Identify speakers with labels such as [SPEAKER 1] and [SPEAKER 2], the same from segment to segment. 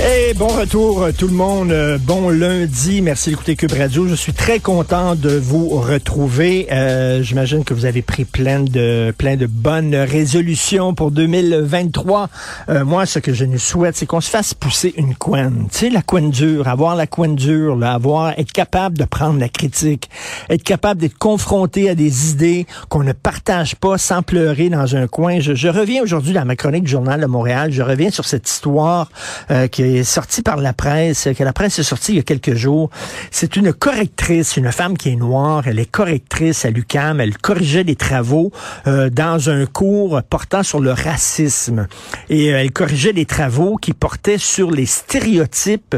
[SPEAKER 1] Hey, bon retour euh, tout le monde. Euh, Bon lundi. Merci d'écouter Cube Radio. Je suis très content de vous retrouver. Euh, J'imagine que vous avez pris plein de plein de bonnes résolutions pour 2023. Euh, moi, ce que je nous souhaite, c'est qu'on se fasse pousser une couenne. Tu sais, la couenne dure, avoir la couenne dure, là, avoir être capable de prendre la critique, être capable d'être confronté à des idées qu'on ne partage pas sans pleurer dans un coin. Je, je reviens aujourd'hui dans ma chronique du Journal de Montréal. Je reviens sur cette histoire euh, qui est sortie par la presse, que la presse est sortie il y a quelques jours. C'est une correctrice, une femme qui est noire. Elle est correctrice à l'UCAM. Elle corrigeait les travaux euh, dans un cours portant sur le racisme. Et euh, elle corrigeait les travaux qui portaient sur les stéréotypes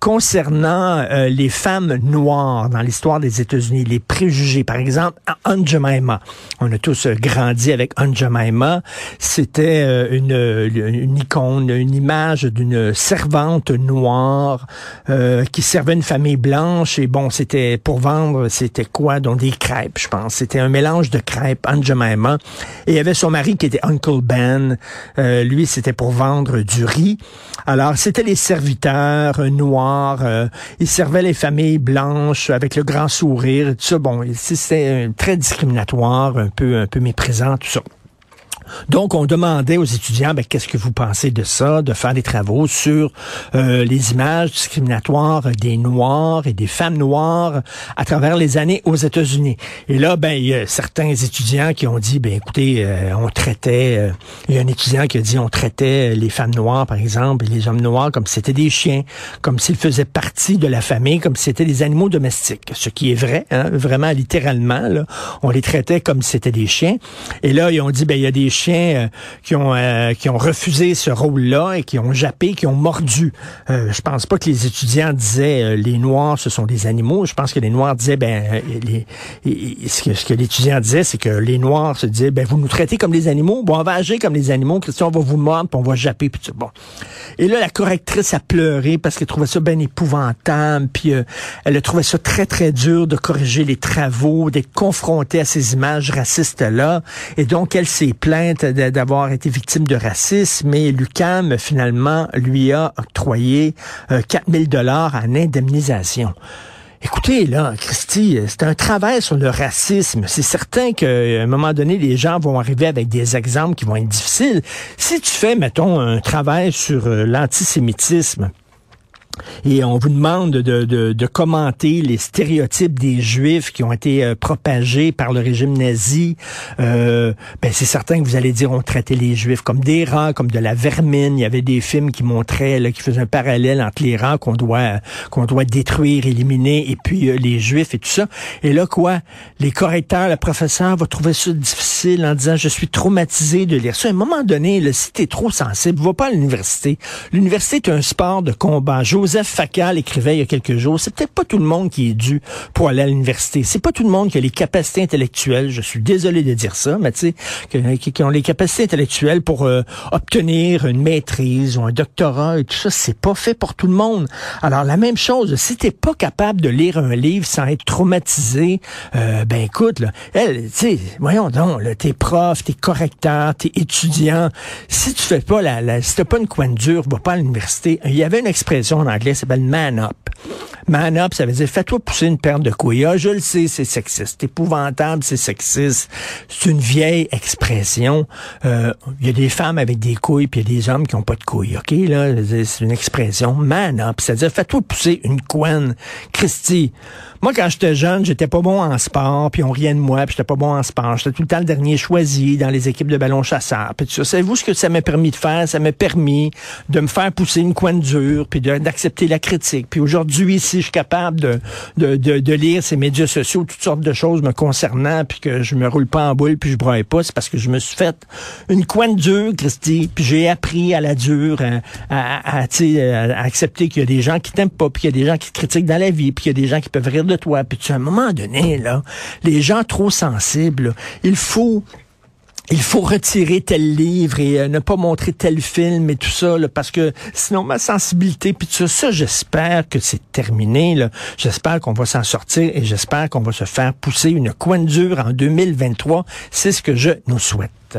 [SPEAKER 1] concernant euh, les femmes noires dans l'histoire des États-Unis, les préjugés. Par exemple, Aunt Jemima. On a tous euh, grandi avec Aunt Jemima. C'était euh, une, une icône, une image d'une servante noire euh, qui servait une famille blanche. Et bon, c'était pour vendre, c'était quoi? Donc des crêpes, je pense. C'était un mélange de crêpes, Aunt Jemima. Et il avait son mari qui était Uncle Ben. Euh, lui, c'était pour vendre du riz. Alors, c'était les serviteurs noirs. euh, ils servaient les familles blanches avec le grand sourire. et Tout ça, bon, c'était très discriminatoire, un peu, un peu méprisant, tout ça. Donc, on demandait aux étudiants, ben, qu'est-ce que vous pensez de ça, de faire des travaux sur euh, les images discriminatoires des Noirs et des femmes noires à travers les années aux États-Unis. Et là, ben, il y a certains étudiants qui ont dit, ben, écoutez, euh, on traitait, euh, il y a un étudiant qui a dit, on traitait les femmes noires, par exemple, et les hommes noirs comme si c'était des chiens, comme s'ils faisaient partie de la famille, comme si c'était des animaux domestiques. Ce qui est vrai, hein, vraiment, littéralement, là, on les traitait comme si c'était des chiens. Et là, ils ont dit, ben, il y a des chiens euh, qui ont euh, qui ont refusé ce rôle-là et qui ont jappé, qui ont mordu. Euh, je pense pas que les étudiants disaient les noirs ce sont des animaux. Je pense que les noirs disaient ben les, ce que, ce que l'étudiant disait c'est que les noirs se disaient ben vous nous traitez comme des animaux, bon on va agir comme des animaux. Christian on va vous mordre, puis on va japper puis bon. Et là la correctrice a pleuré parce qu'elle trouvait ça bien épouvantable puis elle a trouvé ça très très dur de corriger les travaux, d'être confrontée à ces images racistes là et donc elle s'est plainte d'avoir été victime de racisme, mais l'UCAM finalement lui a octroyé euh, 4000 dollars en indemnisation. Écoutez, là, Christy, euh, c'est un travail sur le racisme. C'est certain qu'à un moment donné, les gens vont arriver avec des exemples qui vont être difficiles. Si tu fais, mettons, un travail sur euh, l'antisémitisme, et on vous demande de, de, de commenter les stéréotypes des Juifs qui ont été euh, propagés par le régime nazi. Euh, ben c'est certain que vous allez dire on traitait les Juifs comme des rats, comme de la vermine. Il y avait des films qui montraient, là, qui faisaient un parallèle entre les rats qu'on doit qu'on doit détruire, éliminer, et puis euh, les Juifs et tout ça. Et là quoi, les correcteurs, le professeur va trouver ça difficile en disant je suis traumatisé de lire ça. À un moment donné, là, si t'es trop sensible, va pas à l'université. L'université est un sport de combat. Joseph Facal écrivait il y a quelques jours, c'est peut-être pas tout le monde qui est dû pour aller à l'université. C'est pas tout le monde qui a les capacités intellectuelles. Je suis désolé de dire ça, mais tu sais, qui, ont les capacités intellectuelles pour euh, obtenir une maîtrise ou un doctorat et tout ça. C'est pas fait pour tout le monde. Alors la même chose, si t'es pas capable de lire un livre sans être traumatisé, euh, ben écoute, là, elle, tu sais, voyons donc, t'es prof, t'es correcteur, t'es étudiant. Si tu fais pas la, la si t'as pas une coin dure, va pas à l'université. Il y avait une expression en anglais, ça s'appelle man up. Man up, ça veut dire fais-toi pousser une paire de couilles. Ah, je le sais, c'est sexiste. Épouvantable, c'est sexiste. C'est une vieille expression. Euh, Il y a des femmes avec des couilles, puis il y a des hommes qui ont pas de couilles. OK, là, c'est une expression. Man up, c'est-à-dire fais-toi pousser une couenne. Christy, moi, quand j'étais jeune, j'étais pas bon en sport, puis on riait de moi, puis j'étais pas bon en sport. J'étais tout le temps le dernier choisi dans les équipes de ballon chasseur. Puis ça. Savez-vous ce que ça m'a permis de faire? Ça m'a permis de me faire pousser une coine dure, puis d'accepter la critique. Puis aujourd'hui, je suis capable de, lire ces médias sociaux, toutes sortes de choses me concernant, puis que je me roule pas en boule, puis je broye pas, c'est parce que je me suis fait une coine dure, Christy, puis j'ai appris à la dure à, accepter qu'il y a des gens qui t'aiment pas, puis qu'il y a des gens qui te critiquent dans la vie, puis qu'il y a des gens qui peuvent rire de toi. Puis tu, à un moment donné, là, les gens trop sensibles, il faut il faut retirer tel livre et euh, ne pas montrer tel film et tout ça, parce que sinon ma sensibilité, puis tout ça, ça j'espère que c'est terminé. J'espère qu'on va s'en sortir et j'espère qu'on va se faire pousser une coin dure en 2023. C'est ce que je nous souhaite.